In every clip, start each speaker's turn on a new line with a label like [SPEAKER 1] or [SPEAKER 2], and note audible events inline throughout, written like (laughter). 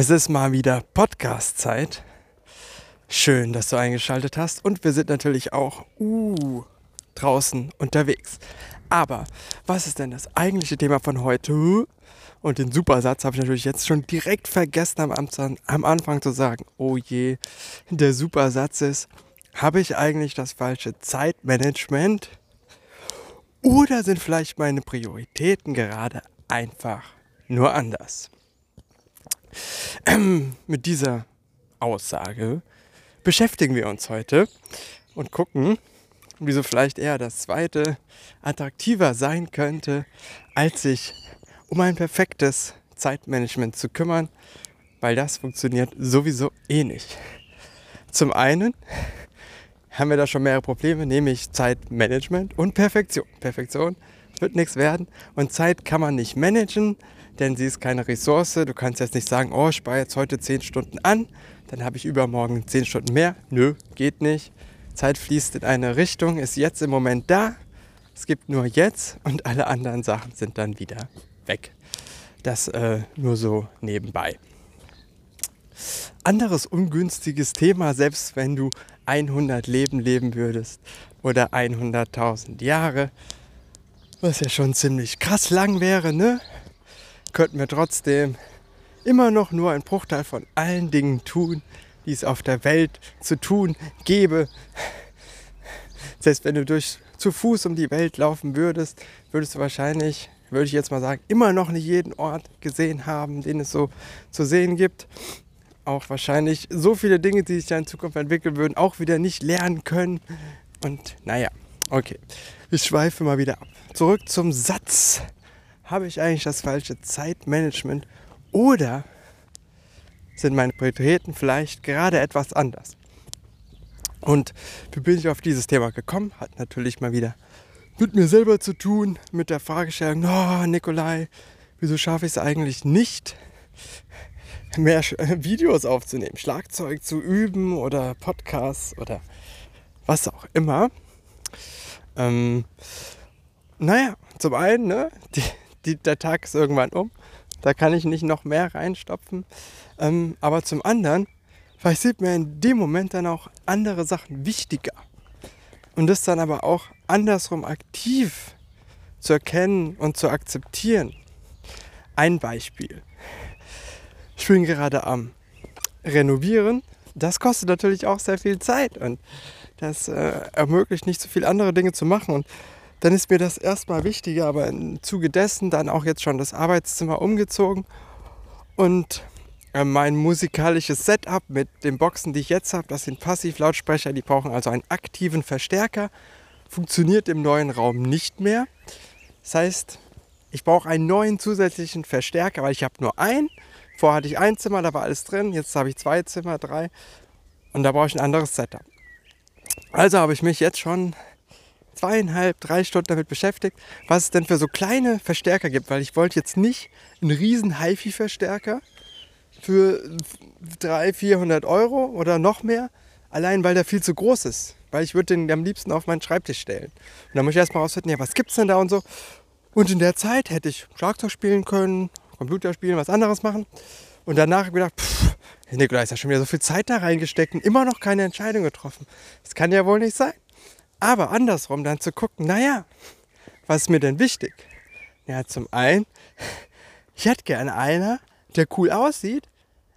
[SPEAKER 1] Es ist mal wieder Podcast-Zeit. Schön, dass du eingeschaltet hast. Und wir sind natürlich auch uh, draußen unterwegs. Aber was ist denn das eigentliche Thema von heute? Und den Supersatz habe ich natürlich jetzt schon direkt vergessen am, am Anfang zu sagen. Oh je, der Supersatz ist, habe ich eigentlich das falsche Zeitmanagement? Oder sind vielleicht meine Prioritäten gerade einfach nur anders? (clears throat) Mit dieser Aussage beschäftigen wir uns heute und gucken, wieso vielleicht eher das zweite attraktiver sein könnte, als sich um ein perfektes Zeitmanagement zu kümmern, weil das funktioniert sowieso eh nicht. Zum einen haben wir da schon mehrere Probleme, nämlich Zeitmanagement und Perfektion. Perfektion wird nichts werden und Zeit kann man nicht managen, denn sie ist keine Ressource. Du kannst jetzt nicht sagen, oh, ich spare jetzt heute 10 Stunden an, dann habe ich übermorgen 10 Stunden mehr. Nö, geht nicht. Zeit fließt in eine Richtung, ist jetzt im Moment da. Es gibt nur jetzt und alle anderen Sachen sind dann wieder weg. Das äh, nur so nebenbei. Anderes ungünstiges Thema, selbst wenn du 100 Leben leben würdest oder 100.000 Jahre, was ja schon ziemlich krass lang wäre, ne? Könnten wir trotzdem immer noch nur ein Bruchteil von allen Dingen tun, die es auf der Welt zu tun gäbe. Heißt, wenn du durch, zu Fuß um die Welt laufen würdest, würdest du wahrscheinlich, würde ich jetzt mal sagen, immer noch nicht jeden Ort gesehen haben, den es so zu sehen gibt. Auch wahrscheinlich so viele Dinge, die sich da in Zukunft entwickeln würden, auch wieder nicht lernen können. Und naja, okay, ich schweife mal wieder ab. Zurück zum Satz habe ich eigentlich das falsche Zeitmanagement oder sind meine Prioritäten vielleicht gerade etwas anders? Und wie bin ich auf dieses Thema gekommen? Hat natürlich mal wieder mit mir selber zu tun, mit der Fragestellung, oh Nikolai, wieso schaffe ich es eigentlich nicht, mehr (laughs) Videos aufzunehmen, Schlagzeug zu üben oder Podcasts oder was auch immer. Ähm, naja, zum einen, ne, die, die, der Tag ist irgendwann um. Da kann ich nicht noch mehr reinstopfen. Ähm, aber zum anderen, vielleicht sieht mir in dem Moment dann auch andere Sachen wichtiger. Und das dann aber auch andersrum aktiv zu erkennen und zu akzeptieren. Ein Beispiel. Ich bin gerade am Renovieren. Das kostet natürlich auch sehr viel Zeit und das äh, ermöglicht nicht so viele andere Dinge zu machen. Und dann ist mir das erstmal wichtiger, aber im Zuge dessen dann auch jetzt schon das Arbeitszimmer umgezogen und äh, mein musikalisches Setup mit den Boxen, die ich jetzt habe, das sind Passivlautsprecher, die brauchen also einen aktiven Verstärker, funktioniert im neuen Raum nicht mehr. Das heißt, ich brauche einen neuen zusätzlichen Verstärker, weil ich habe nur einen. Vorher hatte ich ein Zimmer, da war alles drin. Jetzt habe ich zwei Zimmer, drei. Und da brauche ich ein anderes Setup. Also habe ich mich jetzt schon zweieinhalb, drei Stunden damit beschäftigt, was es denn für so kleine Verstärker gibt, weil ich wollte jetzt nicht einen riesen HiFi-Verstärker für 300, 400 Euro oder noch mehr, allein weil der viel zu groß ist. Weil ich würde den am liebsten auf meinen Schreibtisch stellen. Und dann muss ich erstmal rausfinden, ja, was gibt es denn da und so. Und in der Zeit hätte ich Schlagzeug spielen können, Computer spielen, was anderes machen. Und danach gedacht, pff, Nikolai ist ja schon wieder so viel Zeit da reingesteckt und immer noch keine Entscheidung getroffen. Das kann ja wohl nicht sein. Aber andersrum dann zu gucken, naja, was ist mir denn wichtig? Ja, zum einen, ich hätte gerne einer, der cool aussieht,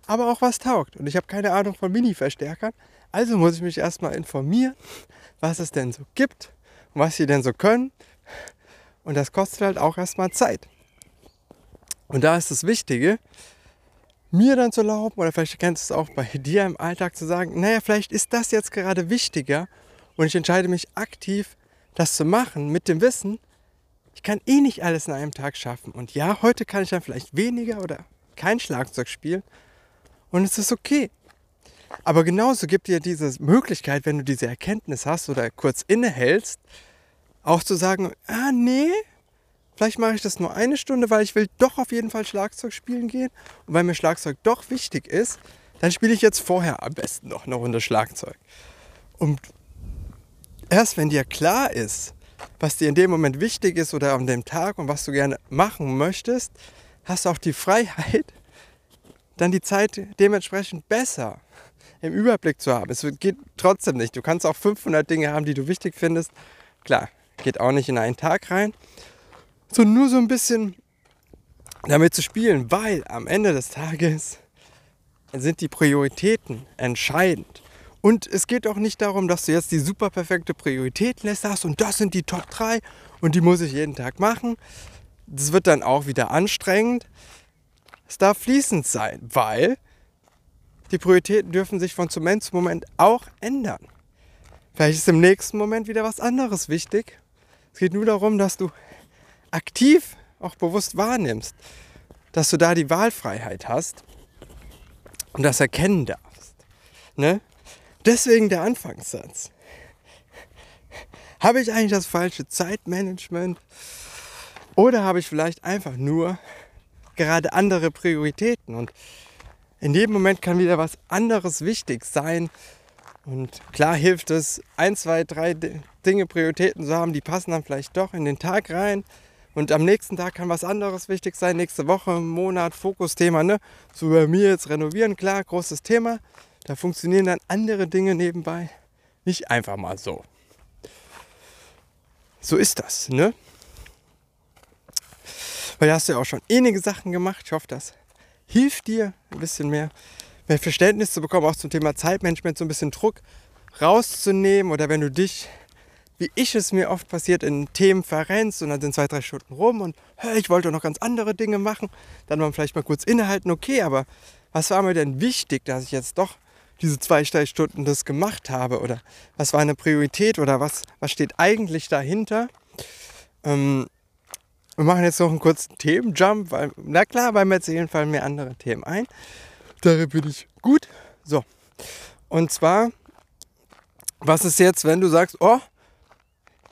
[SPEAKER 1] aber auch was taugt. Und ich habe keine Ahnung von Mini-Verstärkern. Also muss ich mich erstmal informieren, was es denn so gibt und was sie denn so können. Und das kostet halt auch erstmal Zeit. Und da ist das Wichtige, mir dann zu erlauben, oder vielleicht kennst du es auch bei (laughs) dir im Alltag zu sagen, naja, vielleicht ist das jetzt gerade wichtiger und ich entscheide mich aktiv, das zu machen, mit dem Wissen, ich kann eh nicht alles in einem Tag schaffen. Und ja, heute kann ich dann vielleicht weniger oder kein Schlagzeug spielen. Und es ist okay. Aber genauso gibt dir diese Möglichkeit, wenn du diese Erkenntnis hast oder kurz innehältst, auch zu sagen, ah nee, vielleicht mache ich das nur eine Stunde, weil ich will doch auf jeden Fall Schlagzeug spielen gehen. Und weil mir Schlagzeug doch wichtig ist, dann spiele ich jetzt vorher am besten noch eine Runde Schlagzeug. Und erst wenn dir klar ist, was dir in dem Moment wichtig ist oder an dem Tag und was du gerne machen möchtest, hast du auch die Freiheit, dann die Zeit dementsprechend besser im Überblick zu haben. Es geht trotzdem nicht. Du kannst auch 500 Dinge haben, die du wichtig findest. Klar, geht auch nicht in einen Tag rein. So nur so ein bisschen damit zu spielen, weil am Ende des Tages sind die Prioritäten entscheidend. Und es geht auch nicht darum, dass du jetzt die super perfekte Prioritätenliste hast und das sind die Top 3 und die muss ich jeden Tag machen. Das wird dann auch wieder anstrengend. Es darf fließend sein, weil die Prioritäten dürfen sich von Moment zu Moment auch ändern. Vielleicht ist im nächsten Moment wieder was anderes wichtig. Es geht nur darum, dass du aktiv auch bewusst wahrnimmst, dass du da die Wahlfreiheit hast und das erkennen darfst. Ne? Deswegen der Anfangssatz. Habe ich eigentlich das falsche Zeitmanagement? Oder habe ich vielleicht einfach nur gerade andere Prioritäten? Und in dem Moment kann wieder was anderes wichtig sein. Und klar hilft es, ein, zwei, drei Dinge, Prioritäten zu haben, die passen dann vielleicht doch in den Tag rein. Und am nächsten Tag kann was anderes wichtig sein. Nächste Woche, Monat, Fokusthema. Ne? So bei mir jetzt renovieren, klar, großes Thema. Da funktionieren dann andere Dinge nebenbei. Nicht einfach mal so. So ist das, ne? Weil da hast du ja auch schon einige Sachen gemacht. Ich hoffe, das hilft dir ein bisschen mehr, mehr Verständnis zu bekommen, auch zum Thema Zeitmanagement, so ein bisschen Druck rauszunehmen oder wenn du dich, wie ich es mir oft passiert, in Themen verrennst und dann sind zwei, drei Stunden rum und hey, ich wollte noch ganz andere Dinge machen, dann mal vielleicht mal kurz innehalten, okay, aber was war mir denn wichtig, dass ich jetzt doch diese zwei, drei Stunden das gemacht habe oder was war eine Priorität oder was, was steht eigentlich dahinter. Ähm, wir machen jetzt noch einen kurzen Themenjump, weil, na klar, beim Erzählen fallen mir andere Themen ein. Darin bin ich gut. So. Und zwar, was ist jetzt, wenn du sagst, oh,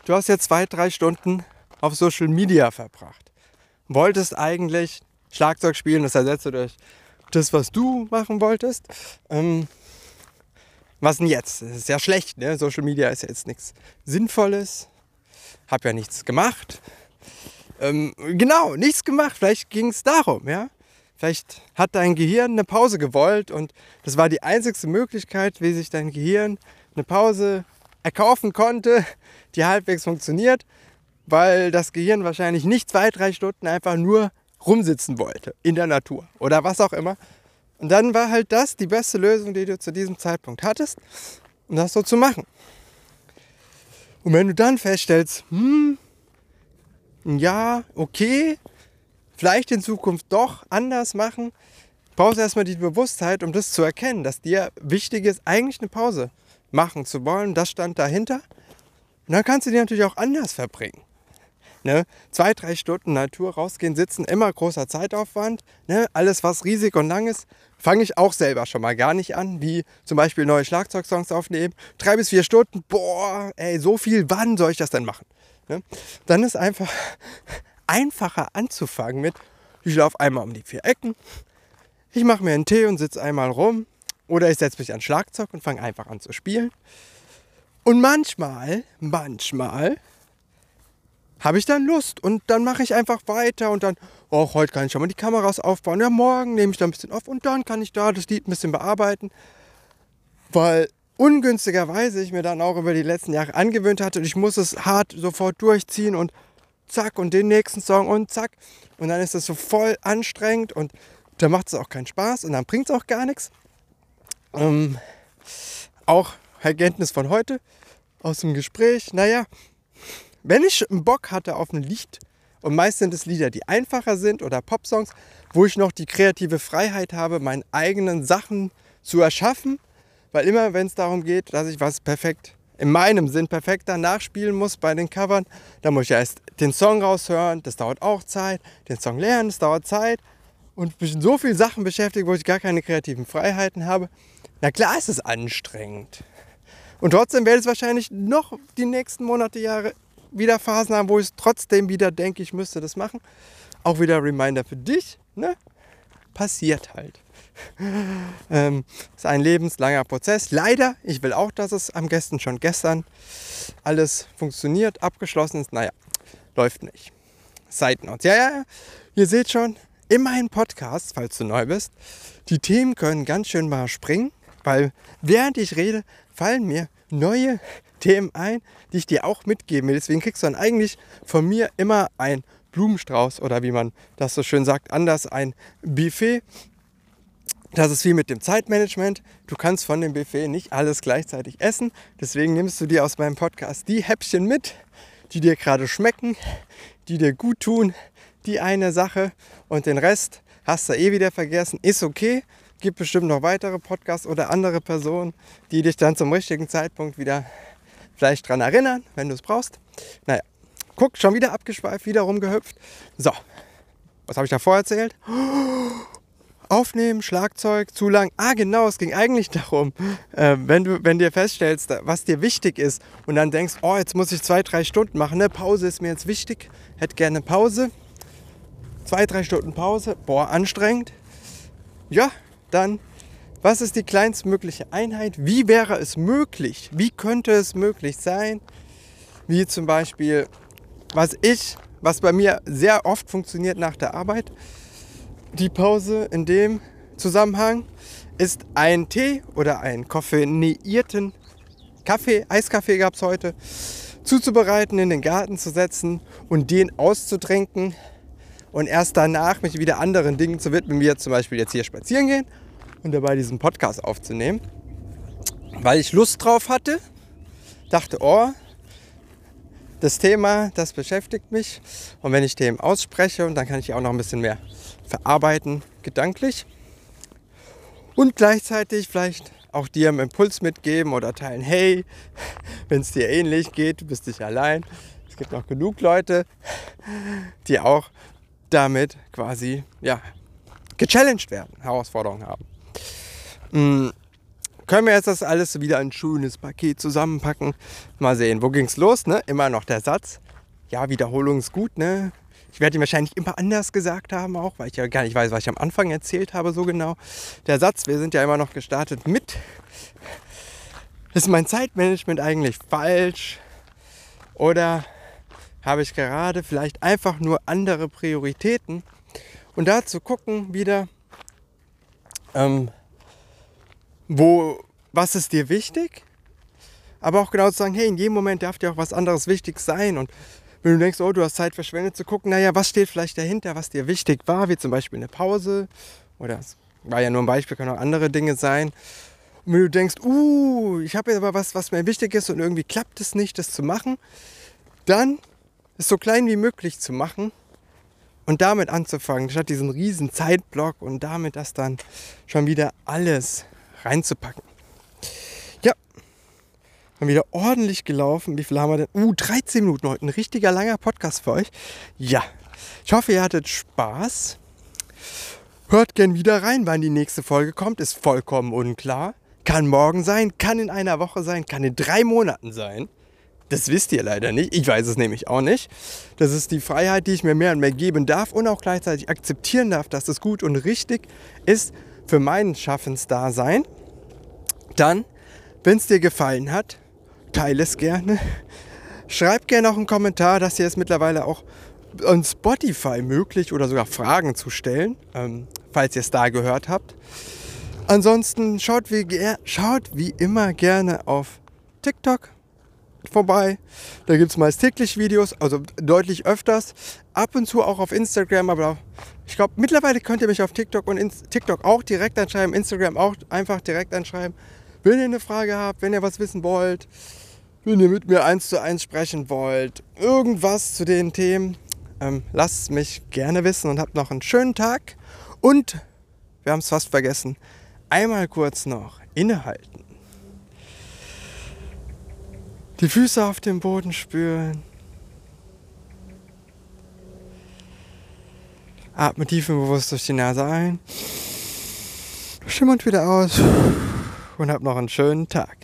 [SPEAKER 1] du hast jetzt zwei, drei Stunden auf Social Media verbracht. Wolltest eigentlich Schlagzeug spielen, das ersetzt du durch das, was du machen wolltest. Ähm, was denn jetzt? Das ist ja schlecht, ne? Social Media ist ja jetzt nichts Sinnvolles. Hab ja nichts gemacht. Ähm, genau, nichts gemacht. Vielleicht ging es darum, ja. Vielleicht hat dein Gehirn eine Pause gewollt und das war die einzigste Möglichkeit, wie sich dein Gehirn eine Pause erkaufen konnte, die halbwegs funktioniert, weil das Gehirn wahrscheinlich nicht zwei, drei Stunden einfach nur rumsitzen wollte in der Natur oder was auch immer, und dann war halt das die beste Lösung, die du zu diesem Zeitpunkt hattest, um das so zu machen. Und wenn du dann feststellst, hm, ja, okay, vielleicht in Zukunft doch anders machen, brauchst du erstmal die Bewusstheit, um das zu erkennen, dass dir wichtig ist, eigentlich eine Pause machen zu wollen. Das stand dahinter. Und dann kannst du die natürlich auch anders verbringen. Ne? Zwei, drei Stunden Natur rausgehen, sitzen, immer großer Zeitaufwand. Ne? Alles, was riesig und lang ist, fange ich auch selber schon mal gar nicht an, wie zum Beispiel neue Schlagzeugsongs aufnehmen. Drei bis vier Stunden, boah, ey, so viel, wann soll ich das denn machen? Ne? Dann ist einfach (laughs) einfacher anzufangen mit, ich laufe einmal um die vier Ecken, ich mache mir einen Tee und sitze einmal rum oder ich setze mich ans Schlagzeug und fange einfach an zu spielen. Und manchmal, manchmal habe ich dann Lust und dann mache ich einfach weiter und dann, oh, heute kann ich schon mal die Kameras aufbauen. Ja, morgen nehme ich da ein bisschen auf und dann kann ich da das Lied ein bisschen bearbeiten. Weil ungünstigerweise ich mir dann auch über die letzten Jahre angewöhnt hatte und ich muss es hart sofort durchziehen und zack und den nächsten Song und zack. Und dann ist das so voll anstrengend und da macht es auch keinen Spaß und dann bringt es auch gar nichts. Ähm, auch Erkenntnis von heute aus dem Gespräch, naja, wenn ich einen Bock hatte auf ein Lied, und meist sind es Lieder, die einfacher sind oder Popsongs, wo ich noch die kreative Freiheit habe, meine eigenen Sachen zu erschaffen, weil immer wenn es darum geht, dass ich was perfekt in meinem Sinn perfekter nachspielen muss bei den Covern, dann muss ich erst den Song raushören, das dauert auch Zeit, den Song lernen, das dauert Zeit und mich so viele Sachen beschäftigt, wo ich gar keine kreativen Freiheiten habe. Na klar ist es anstrengend. Und trotzdem werde ich es wahrscheinlich noch die nächsten Monate, Jahre wieder Phasen haben, wo ich trotzdem wieder denke, ich müsste das machen. Auch wieder Reminder für dich, ne? Passiert halt. (laughs) ähm, ist ein lebenslanger Prozess. Leider, ich will auch, dass es am besten schon gestern alles funktioniert, abgeschlossen ist. Naja, läuft nicht. Side Notes. Ja, ja, ihr seht schon, in meinen Podcast, falls du neu bist, die Themen können ganz schön mal springen, weil während ich rede, fallen mir neue Themen ein, die ich dir auch mitgeben will. Deswegen kriegst du dann eigentlich von mir immer ein Blumenstrauß oder wie man das so schön sagt, anders ein Buffet. Das ist wie mit dem Zeitmanagement. Du kannst von dem Buffet nicht alles gleichzeitig essen. Deswegen nimmst du dir aus meinem Podcast die Häppchen mit, die dir gerade schmecken, die dir gut tun, die eine Sache und den Rest hast du eh wieder vergessen. Ist okay. Gibt bestimmt noch weitere Podcasts oder andere Personen, die dich dann zum richtigen Zeitpunkt wieder vielleicht dran erinnern, wenn du es brauchst. Naja, guck, schon wieder abgeschweift, wieder rumgehüpft. So, was habe ich davor erzählt? (gasps) Aufnehmen, Schlagzeug, zu lang. Ah, genau, es ging eigentlich (laughs) darum, äh, wenn du, wenn dir feststellst, was dir wichtig ist und dann denkst, oh, jetzt muss ich zwei, drei Stunden machen, ne? Pause ist mir jetzt wichtig, hätte gerne Pause. Zwei, drei Stunden Pause, boah, anstrengend. Ja, dann, was ist die kleinstmögliche Einheit? Wie wäre es möglich? Wie könnte es möglich sein? Wie zum Beispiel, was ich, was bei mir sehr oft funktioniert nach der Arbeit, die Pause in dem Zusammenhang ist ein Tee oder einen koffeinierten Kaffee, Eiskaffee gab es heute, zuzubereiten, in den Garten zu setzen und den auszutrinken und erst danach mich wieder anderen Dingen zu widmen, wie jetzt zum Beispiel jetzt hier spazieren gehen und dabei diesen Podcast aufzunehmen, weil ich Lust drauf hatte, dachte, oh, das Thema, das beschäftigt mich und wenn ich Themen ausspreche und dann kann ich auch noch ein bisschen mehr verarbeiten, gedanklich. Und gleichzeitig vielleicht auch dir einen Impuls mitgeben oder teilen, hey, (laughs) wenn es dir ähnlich geht, du bist nicht allein. Es gibt noch genug Leute, die auch damit quasi ja, gechallenged werden, Herausforderungen haben. Mhm. Können wir jetzt das alles wieder ein schönes Paket zusammenpacken? Mal sehen, wo ging es los? Ne? Immer noch der Satz. Ja, Wiederholung ist gut, ne? Ich werde ihn wahrscheinlich immer anders gesagt haben, auch, weil ich ja gar nicht weiß, was ich am Anfang erzählt habe, so genau. Der Satz, wir sind ja immer noch gestartet mit, ist mein Zeitmanagement eigentlich falsch? Oder habe ich gerade vielleicht einfach nur andere Prioritäten? Und da zu gucken wieder, ähm, wo, was ist dir wichtig? Aber auch genau zu sagen, hey, in jedem Moment darf dir auch was anderes wichtig sein. Und wenn du denkst, oh, du hast Zeit verschwendet, zu gucken, naja, was steht vielleicht dahinter, was dir wichtig war, wie zum Beispiel eine Pause oder es war ja nur ein Beispiel, können auch andere Dinge sein. Und wenn du denkst, uh, ich habe jetzt aber was, was mir wichtig ist und irgendwie klappt es nicht, das zu machen, dann es so klein wie möglich zu machen und damit anzufangen, statt diesen riesen Zeitblock und damit das dann schon wieder alles reinzupacken. Mal wieder ordentlich gelaufen. Wie viel haben wir denn? Uh, 13 Minuten heute. Ein richtiger langer Podcast für euch. Ja, ich hoffe, ihr hattet Spaß. Hört gern wieder rein, wann die nächste Folge kommt. Ist vollkommen unklar. Kann morgen sein, kann in einer Woche sein, kann in drei Monaten sein. Das wisst ihr leider nicht. Ich weiß es nämlich auch nicht. Das ist die Freiheit, die ich mir mehr und mehr geben darf und auch gleichzeitig akzeptieren darf, dass das gut und richtig ist für mein Schaffensdasein. Dann, wenn es dir gefallen hat, teile es gerne. Schreib gerne auch einen Kommentar, dass ihr es mittlerweile auch on Spotify möglich oder sogar Fragen zu stellen, ähm, falls ihr es da gehört habt. Ansonsten schaut wie, schaut wie immer gerne auf TikTok vorbei. Da gibt es meist täglich Videos, also deutlich öfters. Ab und zu auch auf Instagram, aber ich glaube, mittlerweile könnt ihr mich auf TikTok und in TikTok auch direkt anschreiben, Instagram auch einfach direkt anschreiben. Wenn ihr eine Frage habt, wenn ihr was wissen wollt, wenn ihr mit mir eins zu eins sprechen wollt, irgendwas zu den Themen, ähm, lasst mich gerne wissen und habt noch einen schönen Tag. Und wir haben es fast vergessen, einmal kurz noch innehalten. Die Füße auf dem Boden spüren. Atme tief und bewusst durch die Nase ein. Schimmert wieder aus und hab noch einen schönen Tag.